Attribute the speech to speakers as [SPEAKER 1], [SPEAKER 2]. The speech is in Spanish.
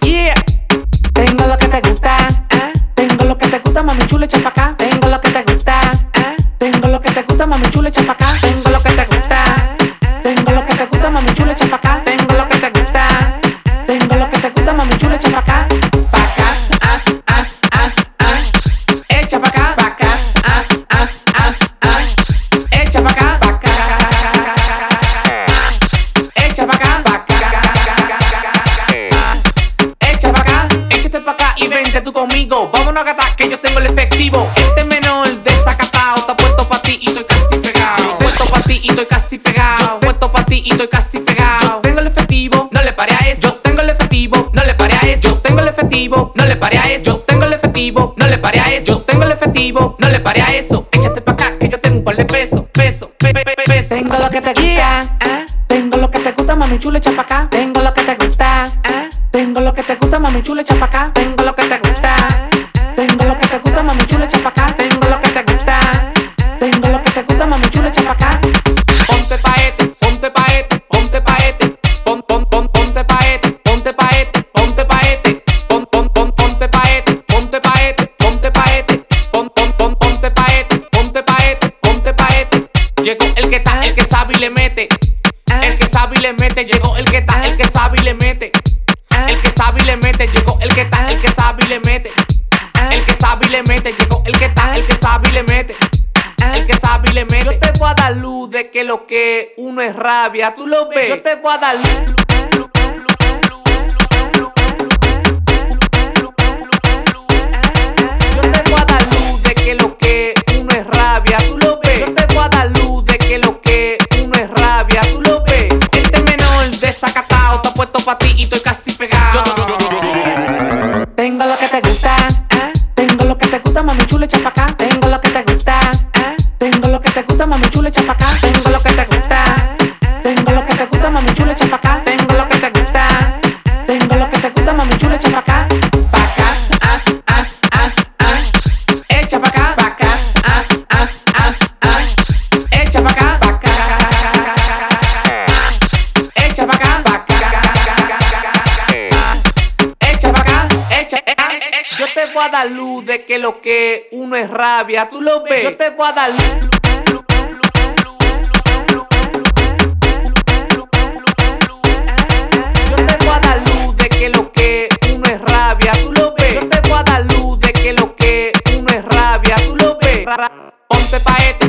[SPEAKER 1] Yeah. Tengo lo que te gusta. ah. Tengo lo que te gusta, mami chula, echa. Tengo lo que te gusta. ah. Tengo lo que te gusta, mami chula, echa vente tú conmigo. Vámonos a gatar que yo tengo el efectivo. Este menor desacatado está puesto pa' ti y estoy casi pegado. Puesto pa' ti y estoy casi pegado. Puesto pa' ti y estoy casi pegado. Yo tengo el efectivo, no le pare a eso. Yo tengo el efectivo, no le pare a eso. Yo tengo el efectivo, no le pare a eso. Yo tengo el efectivo, no le pare a eso. Yo tengo el efectivo, no le pare a eso. Échate pa' acá que yo tengo un par de pesos, pesos, pe, pe, pe, pesos. Tengo lo que te gusta, ah. Tengo lo que te gusta, mami chula, echa pa' acá. Tengo lo que te gusta, ah. Tengo lo que te gusta, mami chula, echa pa' acá. Tengo Tengo lo que te gusta. Tengo lo que te gusta, mami chula, echa pa' acá. Ponte paete, ponte paete, ponte paete. Pon, pon, pon, ponte paete, ponte paete, ponte paete. Pon, pon, pon, ponte paete, ponte paete, ponte paete. Pon, pon, pon, ponte paete, ponte paete, ponte paete. Llegó el que está, el que sabe y le mete. El que sabe y le mete, llegó el que está, el que sabe y le mete. El que sabe y le mete, llegó el que está, el que sabe y le mete. El que sabe y le mete, llegó el que está, el que sabe y le mete. El que sabe y le mete. Yo te voy a dar luz de que lo que uno es rabia, tú lo ves. Yo te voy a dar luz. Yo te voy a dar luz de que lo que uno es rabia, tú lo ves. Yo te voy a dar luz de que lo que uno es rabia, tú lo ves. Este menor desacatado está puesto pa' ti y estoy casi pegado. Tengo lo que te gusta, echa pa' acá. Tengo lo que te gusta. Tengo lo que te gusta, mami chula, echa pa' acá. Tengo lo que te gusta. Tengo lo que te gusta, mami chula, echa pa' acá. Pa' acá. Echa pa' acá, pa' acá. Echa pa' acá, pa' acá. Echa pa' acá, pa' acá. Echa pa' acá, echa, Yo te voy a dar luz de que lo que uno es rabia, tú lo ves. Yo te voy a dar luz. Ponte paete,